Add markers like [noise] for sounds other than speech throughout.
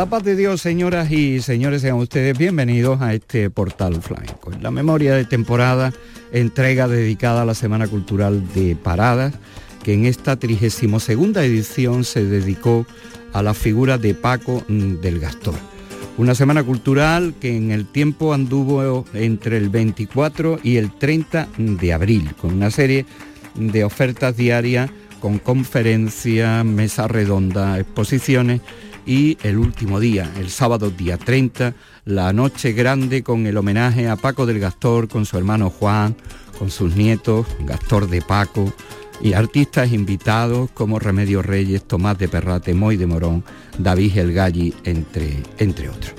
La paz de Dios, señoras y señores, sean ustedes bienvenidos a este portal flamenco. En la memoria de temporada, entrega dedicada a la Semana Cultural de Paradas, que en esta 32 edición se dedicó a la figura de Paco del Gastor. Una semana cultural que en el tiempo anduvo entre el 24 y el 30 de abril, con una serie de ofertas diarias, con conferencias, mesas redondas, exposiciones y el último día, el sábado día 30, la noche grande con el homenaje a Paco del Gastor, con su hermano Juan, con sus nietos, Gastor de Paco, y artistas invitados como Remedio Reyes, Tomás de Perrate, Moy de Morón, David El Galli, entre, entre otros.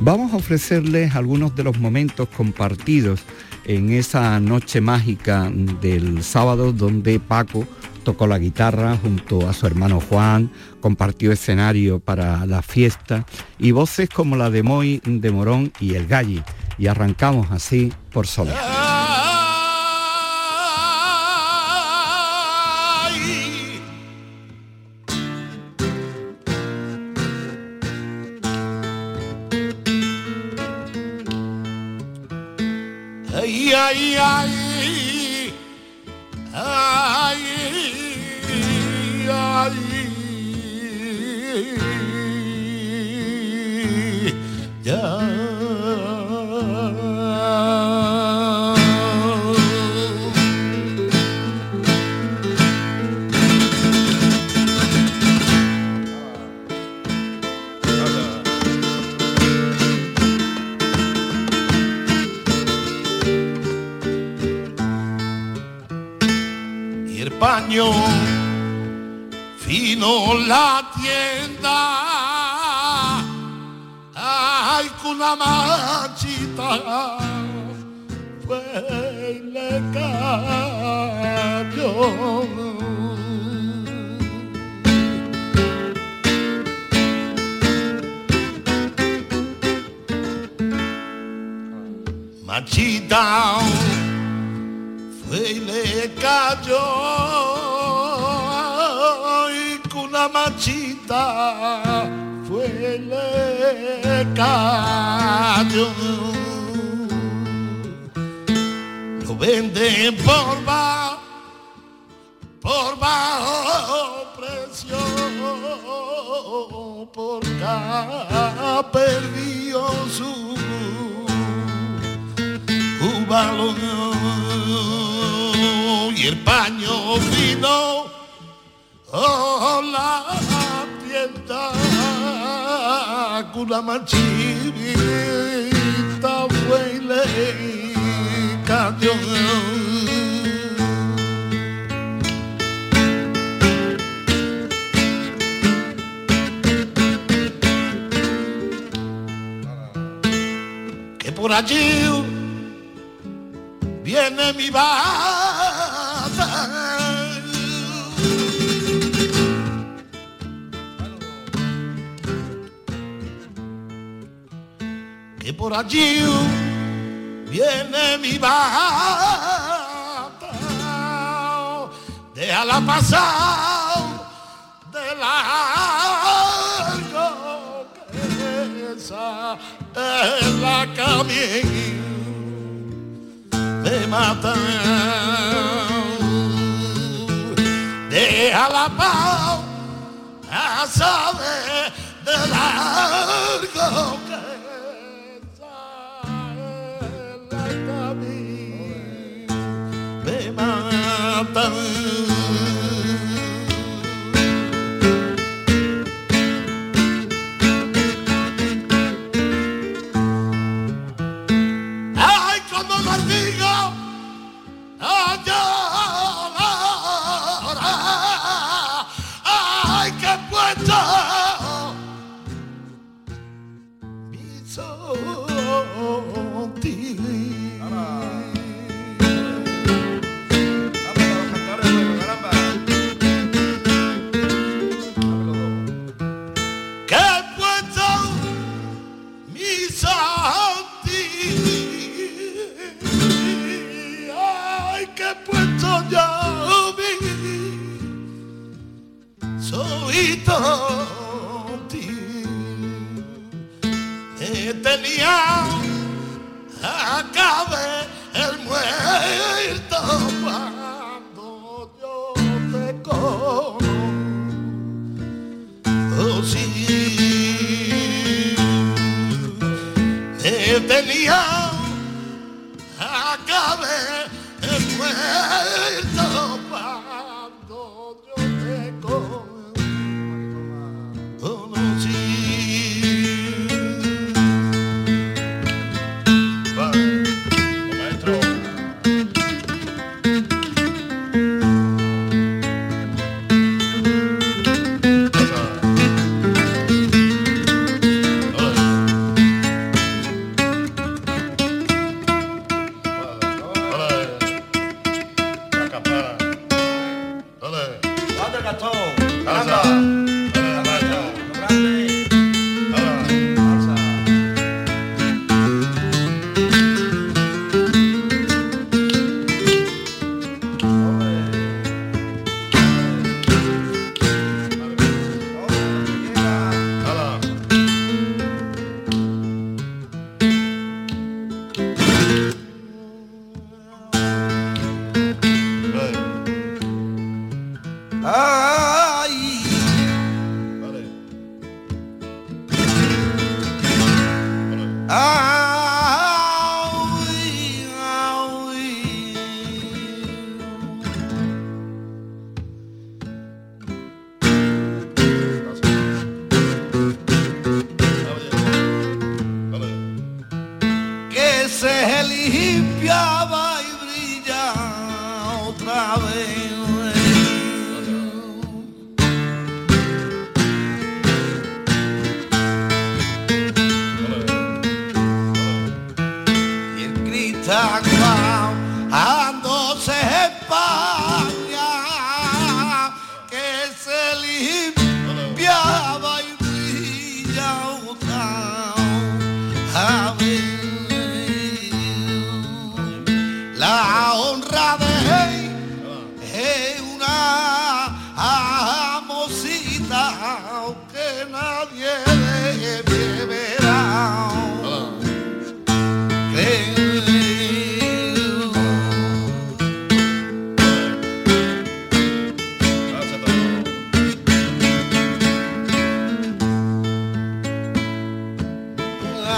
Vamos a ofrecerles algunos de los momentos compartidos en esa noche mágica del sábado donde Paco tocó la guitarra junto a su hermano Juan, compartió escenario para la fiesta y voces como la de Moy de Morón y El Galli. Y arrancamos así por Soledad. Ha perdido su valor y el paño fino oh, la tienda con la manchita fue y le cayó. Allí viene mi bata que por allí viene mi bata, déjala pasar de largo que esa es la camino de mata. Déjala pasar de largo Ay, cuando lo digo, oh,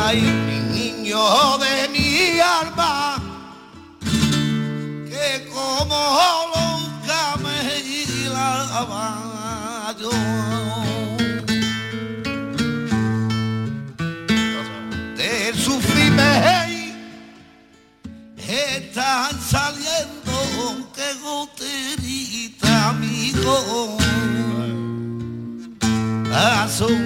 ay, mi niño de mi alma, que como nunca me hilaba yo. De sufrirme están saliendo que goterita, amigo. Azul.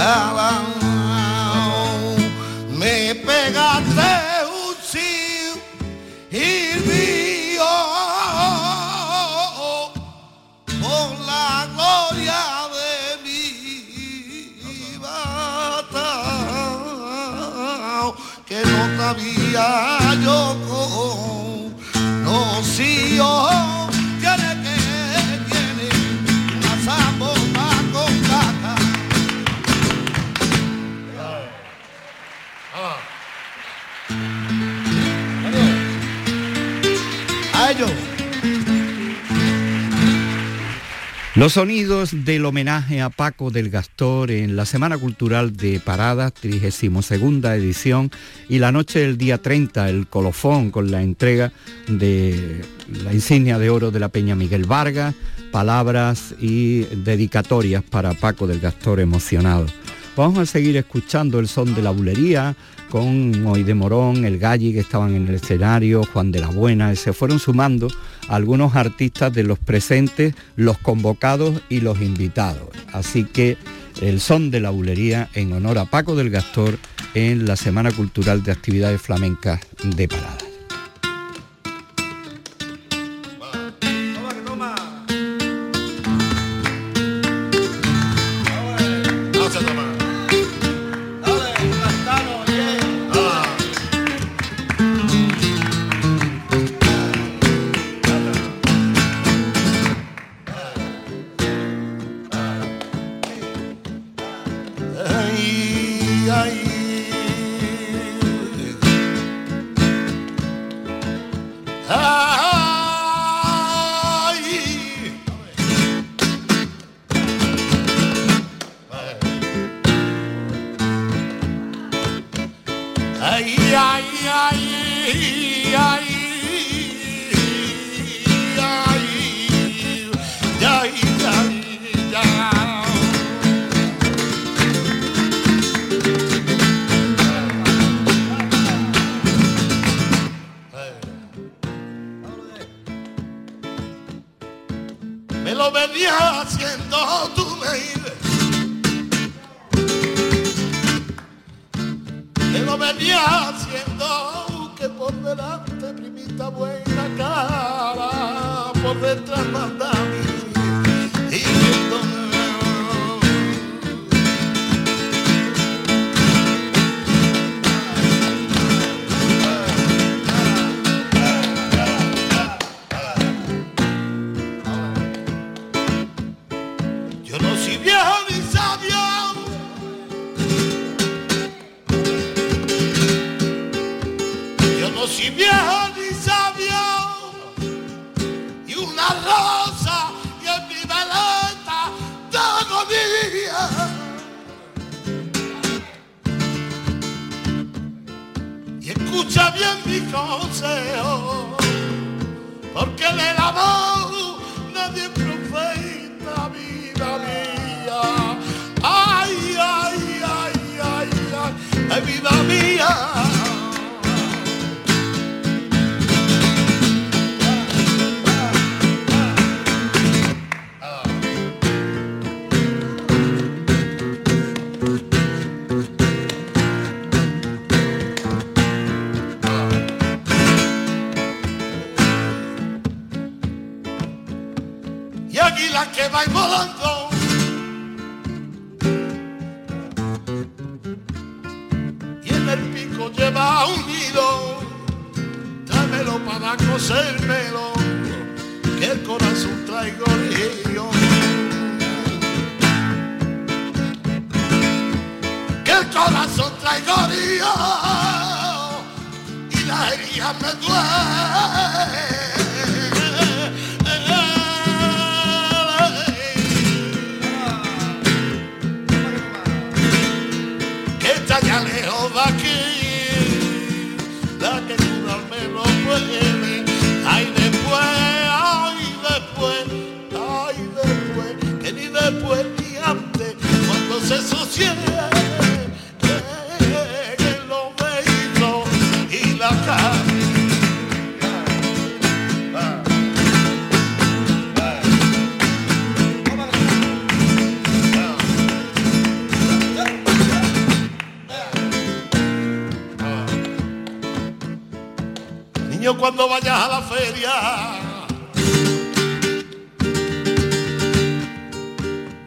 dejaba. Me pegaste un sí y dio oh, por la gloria de mi batalla que no sabía yo con no oh, Los sonidos del homenaje a Paco del Gastor en la Semana Cultural de Parada, 32 edición, y la noche del día 30, el colofón con la entrega de la insignia de oro de la Peña Miguel Vargas, palabras y dedicatorias para Paco del Gastor emocionado. Vamos a seguir escuchando el son de la bulería con Hoy de Morón, El Galli que estaban en el escenario, Juan de la Buena, se fueron sumando algunos artistas de los presentes, los convocados y los invitados. Así que el son de la bulería en honor a Paco del Gastor en la Semana Cultural de Actividades Flamencas de Parada. porque del amor nadie profeta vida mía. Ay, ay, ay, ay, ay, ay vida mía. vai embolando. Cuando vayas a la feria.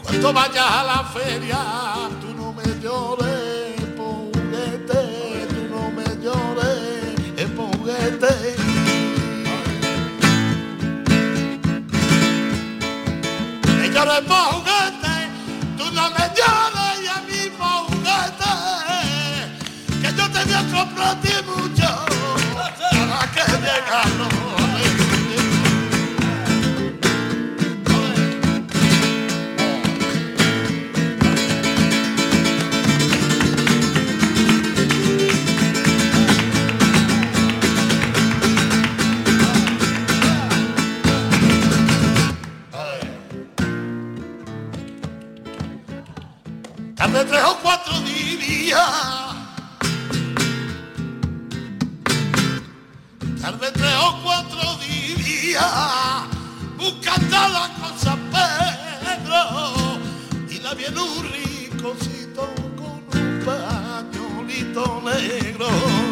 Cuando vayas a la feria, tú no me llores, juguete, tú no me llores, juguete. Me llores juguete, tú no me llores y a mí juguete, que yo te voy a comprar a ti mucho de tres cuatro días cantaba con San Pedro y la vi en un rinconcito con un pañolito negro.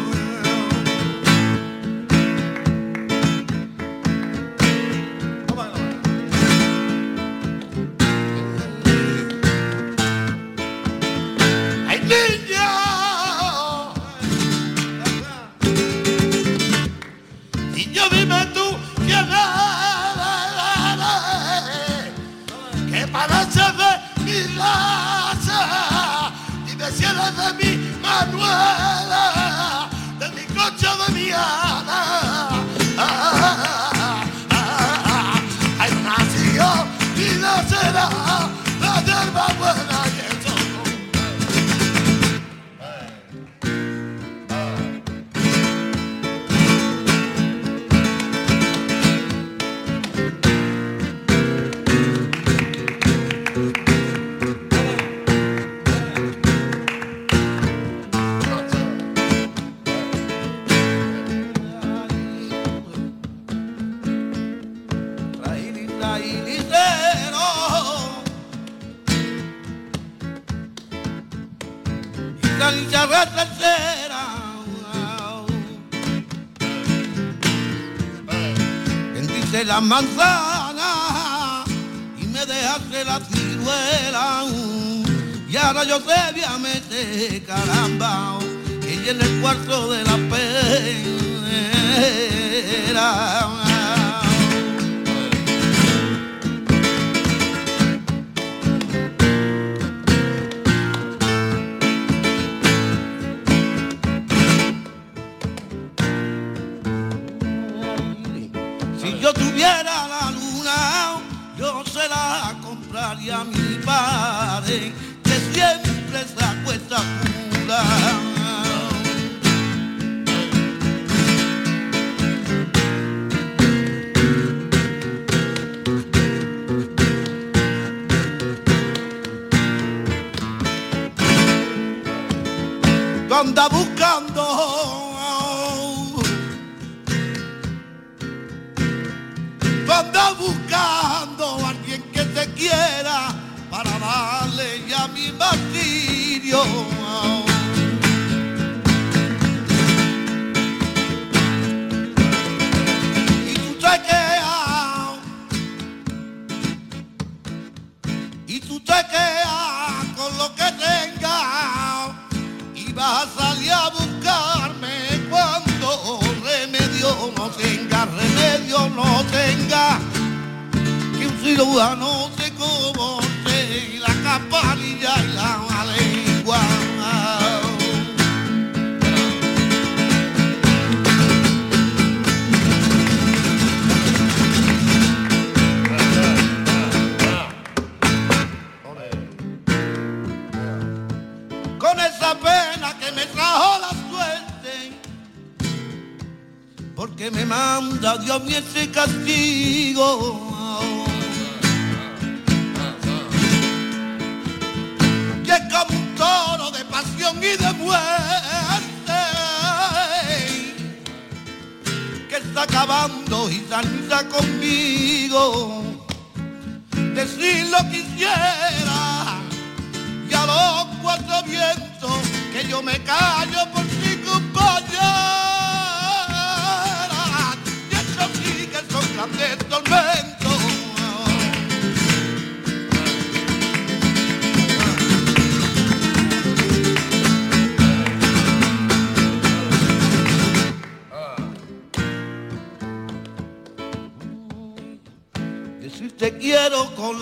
nueva de mi coche de mi alma. la manzana y me dejaste la ciruela. Y ahora yo te voy a meter, caramba, ella en el cuarto de la pera. anda buscando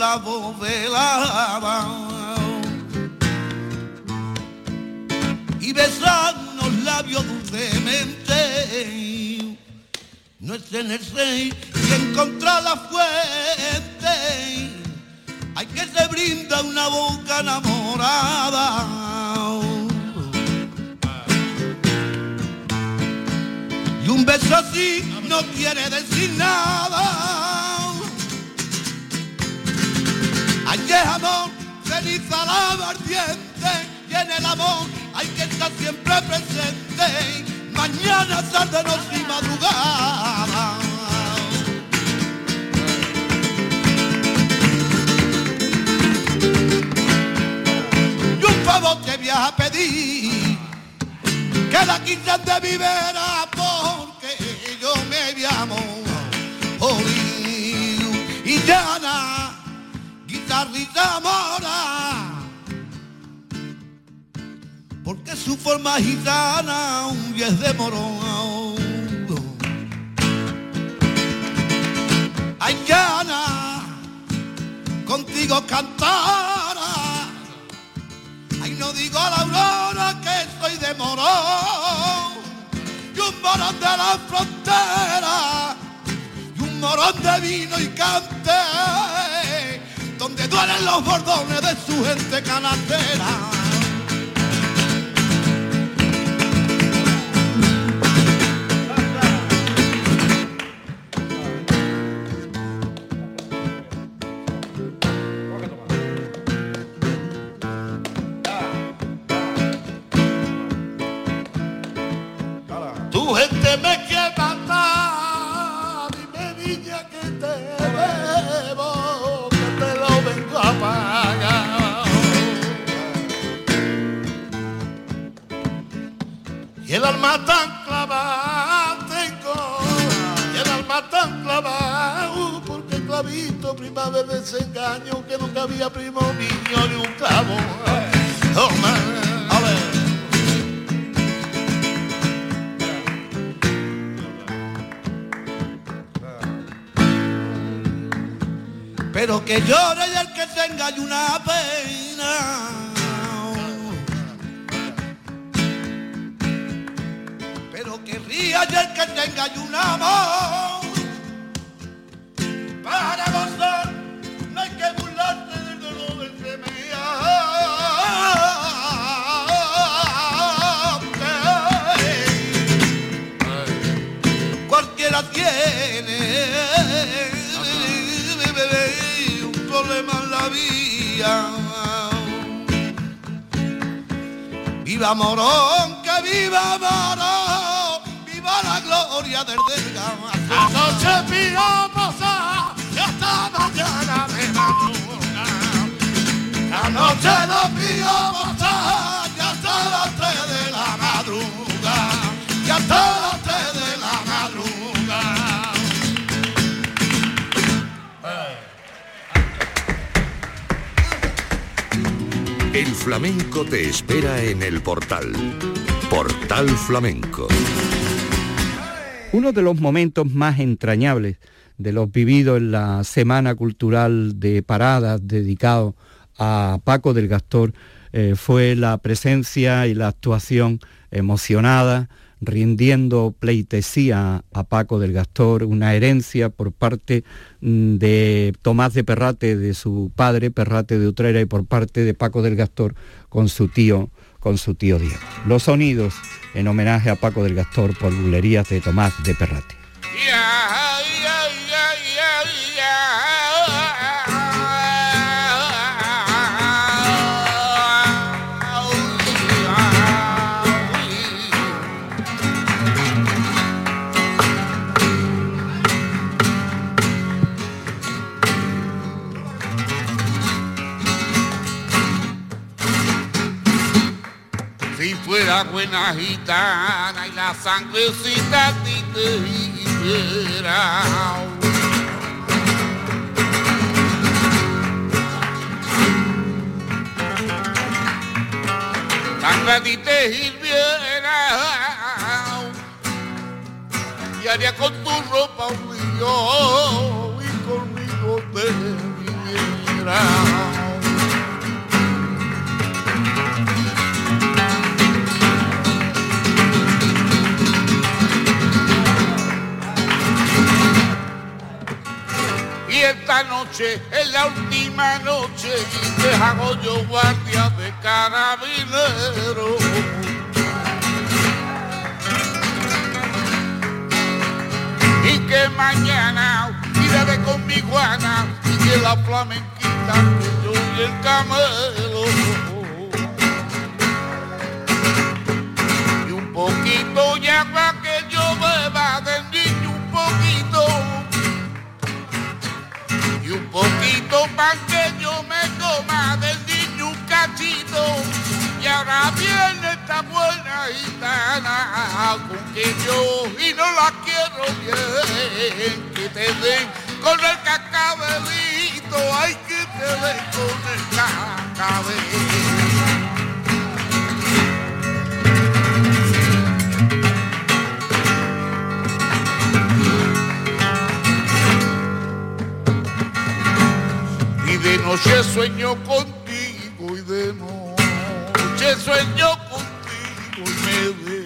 la bovela y besaron los labios dulcemente. No es en el rey y encontrar la fuente. Hay que se brinda una boca enamorada. Y un beso así no quiere decir nada. de jamón, ceniza lava ardiente, y en el amor hay que estar siempre presente, mañana, tarde, noche y madrugada. Y un favor te voy a pedir, que la quinta te vivera porque yo me llamo. Oh, y ya guitarrita mora, porque su forma gitana un diez de morón. Ay, Llana, contigo cantará. Ay, no digo a la aurora que soy de morón y un morón de la frontera y un morón de vino y cante donde duelen los bordones de su gente canastera. Llore y el que tenga una. La. Viva Morón, que viva Morón, viva la gloria del delgado. Anoche pido pasar y hasta mañana de madrugada. Anoche lo pido pasar y hasta las tres de la madrugada. Y hasta las El flamenco te espera en el portal. Portal Flamenco. Uno de los momentos más entrañables de los vividos en la Semana Cultural de Paradas dedicado a Paco del Gastor eh, fue la presencia y la actuación emocionada, rindiendo pleitesía a Paco del Gastor, una herencia por parte mm, de Tomás de Perrate, de su padre, Perrate de Utrera, y por parte de Paco del Gastor con su tío, con su tío Diego. Los sonidos en homenaje a Paco del Gastor por bulerías de Tomás de Perrate. Si fuera buena gitana y la sangrecita a ti te hiciera. Sangre a ti te hirviera y haría con tu ropa un lío y conmigo te viniera. Esta noche es la última noche y te hago yo guardia de carabinero. Y que mañana iré con mi guana y que la flamenquita que yo y el camelo. Y un poquito ya para que yo beba Y un poquito para que yo me coma del niño un cachito. Y ahora viene esta buena gitana con que yo y no la quiero bien que te den con el cacabelito, hay que te den con el cacabelito. De noche sueño contigo y de noche sueño contigo y me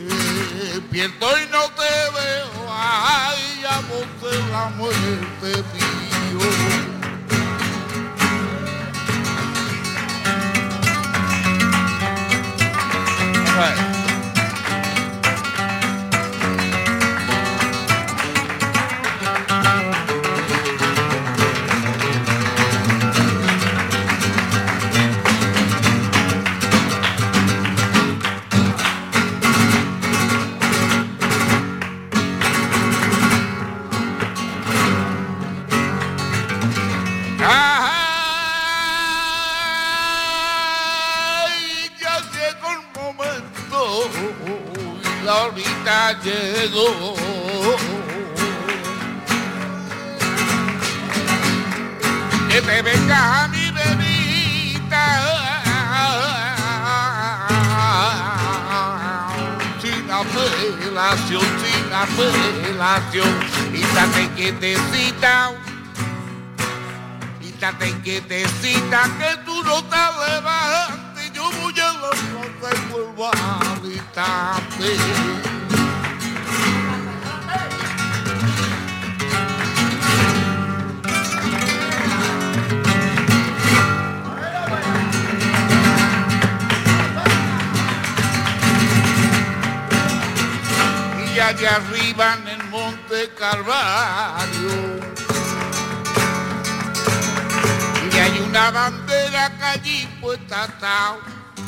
despierto y no te veo. Ay, a vos de la muerte mío.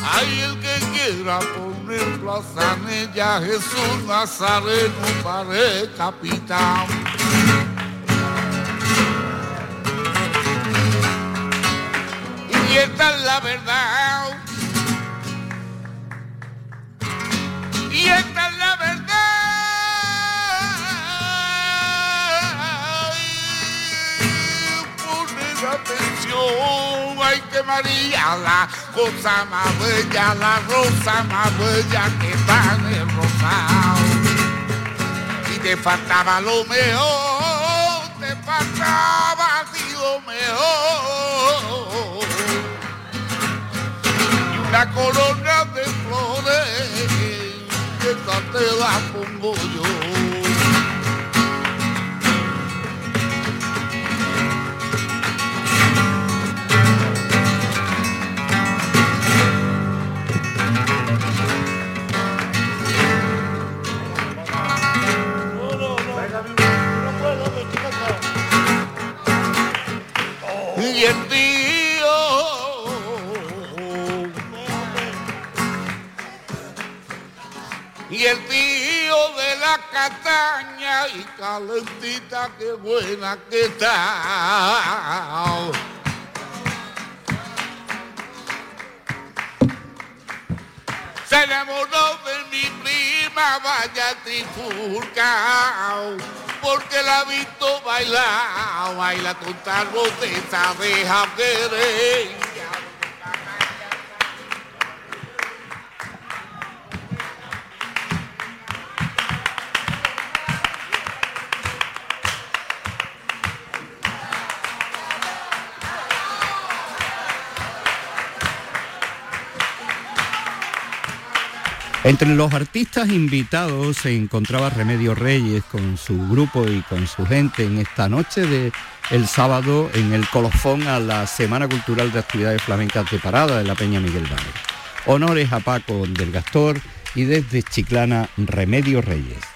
Hay el que quiera poner plaza en ella, Jesús Nazareno para capitán. Y esta es la verdad. Y esta es la verdad. Poner ay que María, la cosa más bella, la rosa más bella que está en el rosado. Y te faltaba lo mejor, te faltaba a mejor y una corona de flores que te la pongo yo. Castaña y calentita qué buena que está. Se enamoró de mi prima, vaya trifurcao, porque la he visto bailar, baila con tal boteza de jaquereña. Entre los artistas invitados se encontraba Remedio Reyes con su grupo y con su gente en esta noche de sábado en el colofón a la Semana Cultural de Actividades Flamencas de Parada de la Peña Miguel Valle. Honores a Paco del Gastor y desde Chiclana Remedio Reyes.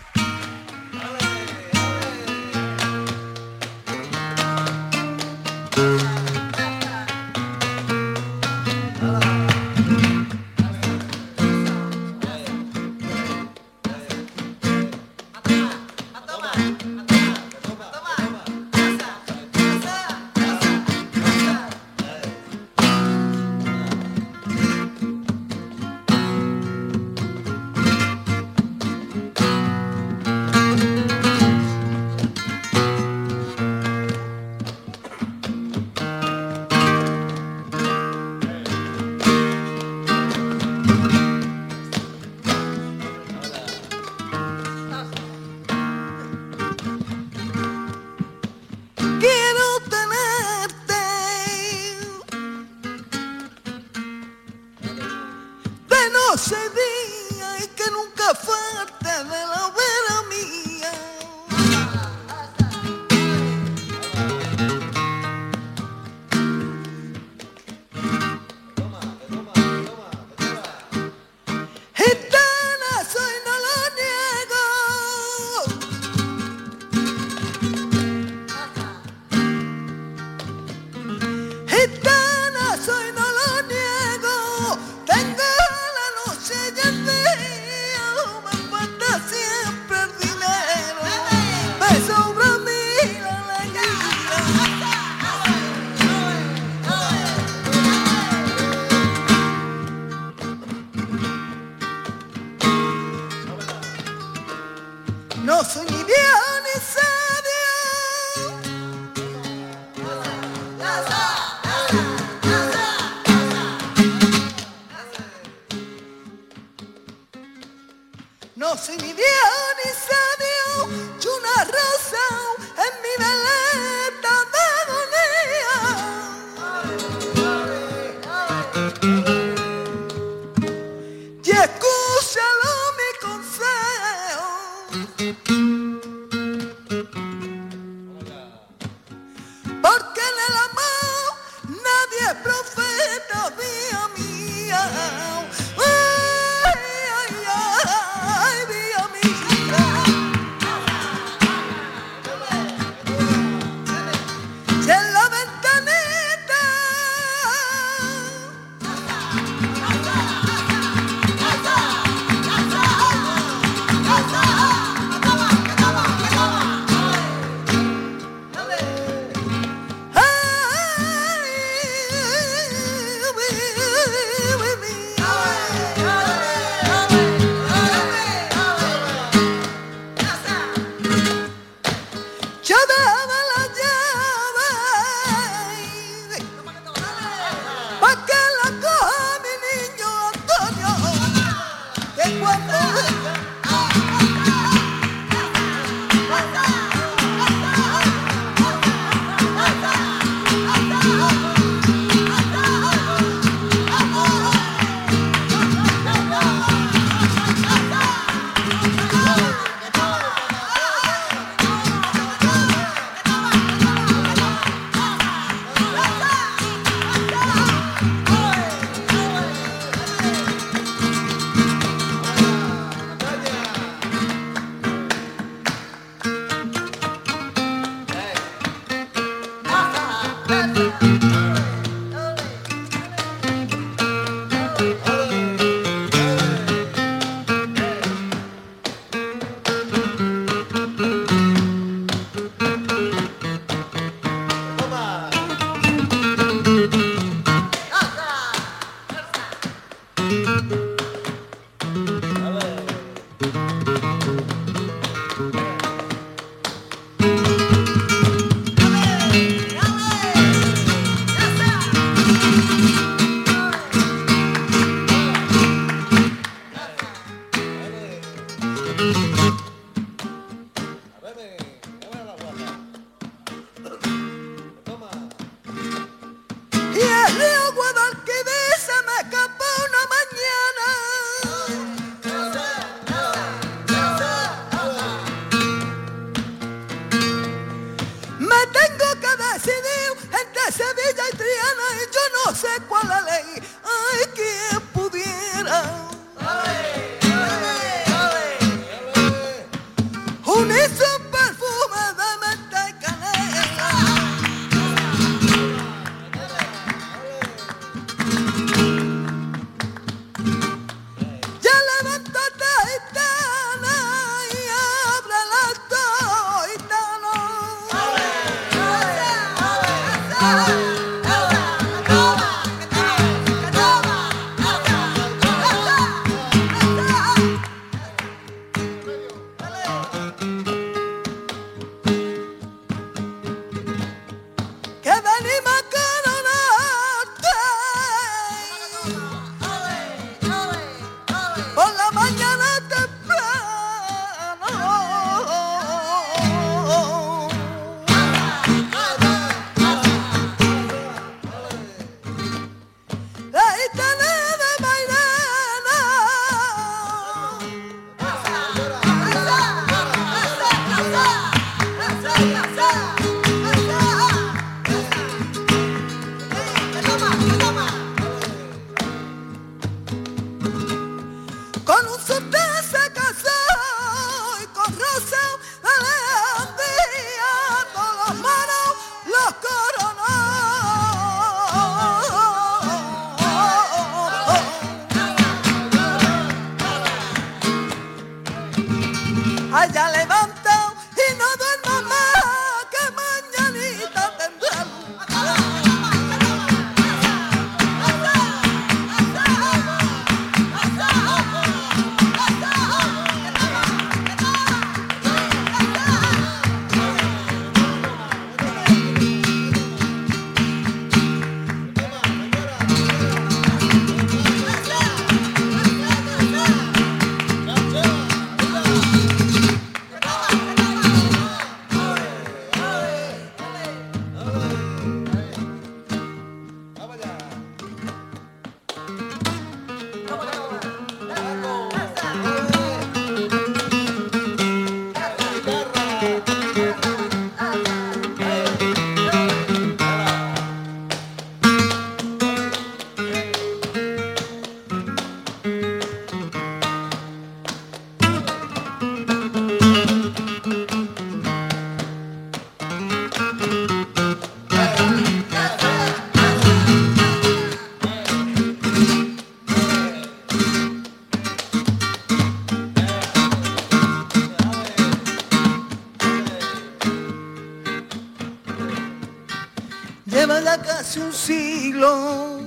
Hace un siglo.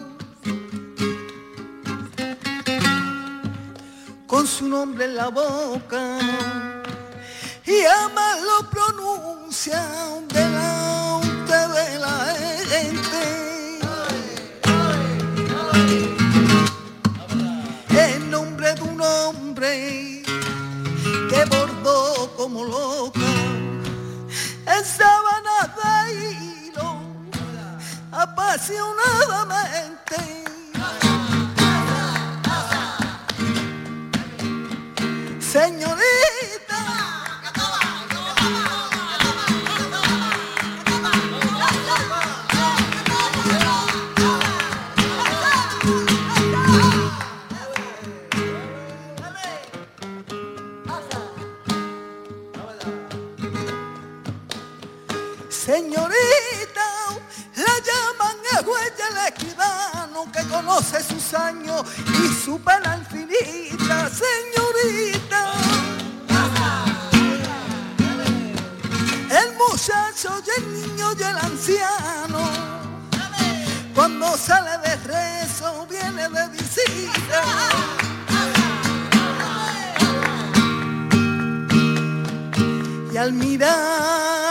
Con su nombre en la boca y ama lo pronuncia delante de la gente. El nombre de un hombre que bordó como loca apasionadamente. Conoce sus años y su pena infinita, señorita. El muchacho y el niño y el anciano, cuando sale de rezo, viene de visita. y al mirar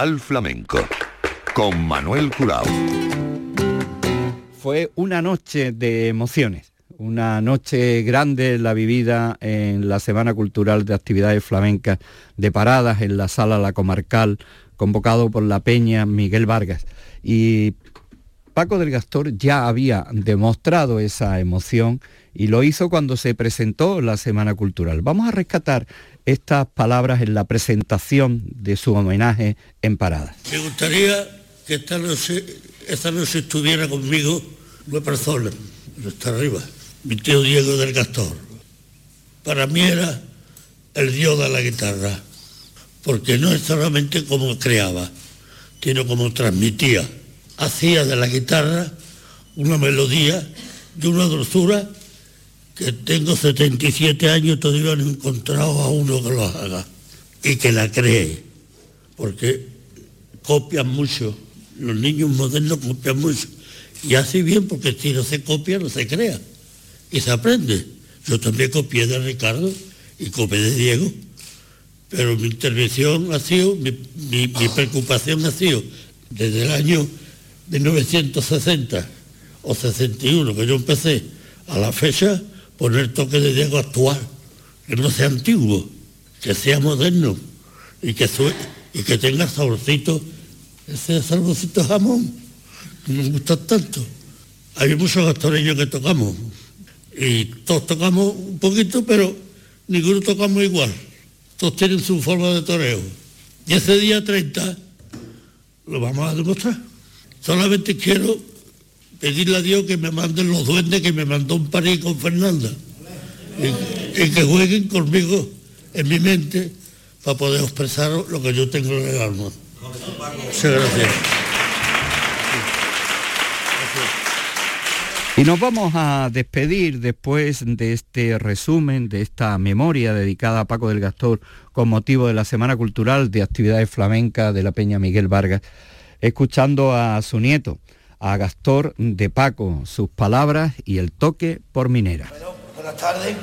Portal Flamenco con Manuel Curao. Fue una noche de emociones, una noche grande la vivida en la Semana Cultural de Actividades Flamencas de Paradas en la Sala La Comarcal, convocado por la Peña Miguel Vargas. Y Paco del Gastor ya había demostrado esa emoción y lo hizo cuando se presentó la Semana Cultural. Vamos a rescatar estas palabras en la presentación de su homenaje en Paradas. Me gustaría que esta noche, estuviera conmigo una persona, está arriba, mi tío Diego del Gastor. Para mí era el dios de la guitarra, porque no es solamente como creaba, sino como transmitía. hacía de la guitarra una melodía de una dulzura que tengo 77 años todavía no he encontrado a uno que lo haga y que la cree, porque copian mucho, los niños modernos copian mucho, y así bien, porque si no se copia, no se crea, y se aprende. Yo también copié de Ricardo y copié de Diego, pero mi intervención ha sido, mi, mi preocupación ha sido, desde el año 1960 o 61 que yo empecé, a la fecha, poner toque de Diego actual, que no sea antiguo, que sea moderno y que, y que tenga saborcito, ese saborcito jamón, que me gusta tanto. Hay muchos actoreños que tocamos y todos tocamos un poquito, pero ninguno tocamos igual. Todos tienen su forma de toreo. Y ese día 30 lo vamos a demostrar. Solamente quiero pedirle a Dios que me manden los duendes que me mandó un París con Fernanda y, que jueguen conmigo en mi mente para poder expresar lo que yo tengo en el alma. Muchas gracias. Y nos vamos a despedir después de este resumen, de esta memoria dedicada a Paco del Gastor con motivo de la Semana Cultural de Actividades Flamencas de la Peña Miguel Vargas, escuchando a su nieto, a Gastor de Paco, sus palabras y el toque por minera buenas tardes.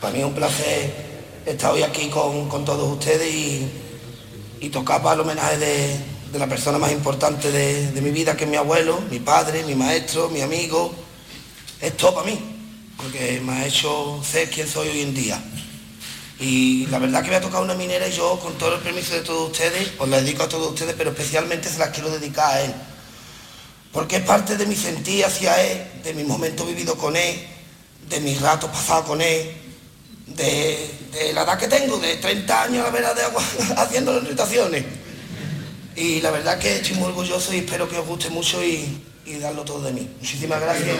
Para mí es un placer estar hoy aquí con, todos ustedes y, tocar para el homenaje de, la persona más importante de, mi vida, que es mi abuelo, mi padre, mi maestro, mi amigo. Es todo para mí, porque me ha hecho ser quien soy hoy en día. Y la verdad que me ha tocado una minera y yo, con todo el permiso de todos ustedes, os la dedico a todos ustedes, pero especialmente se las quiero dedicar a él. Porque es parte de mi sentir hacia él, de mi momento vivido con él, de mis ratos pasados con él, de, la edad que tengo, de 30 años a la vera de agua, [laughs] haciendo las irritaciones. Y la verdad que estoy muy orgulloso y espero que os guste mucho y darlo todo de mí. Muchísimas gracias.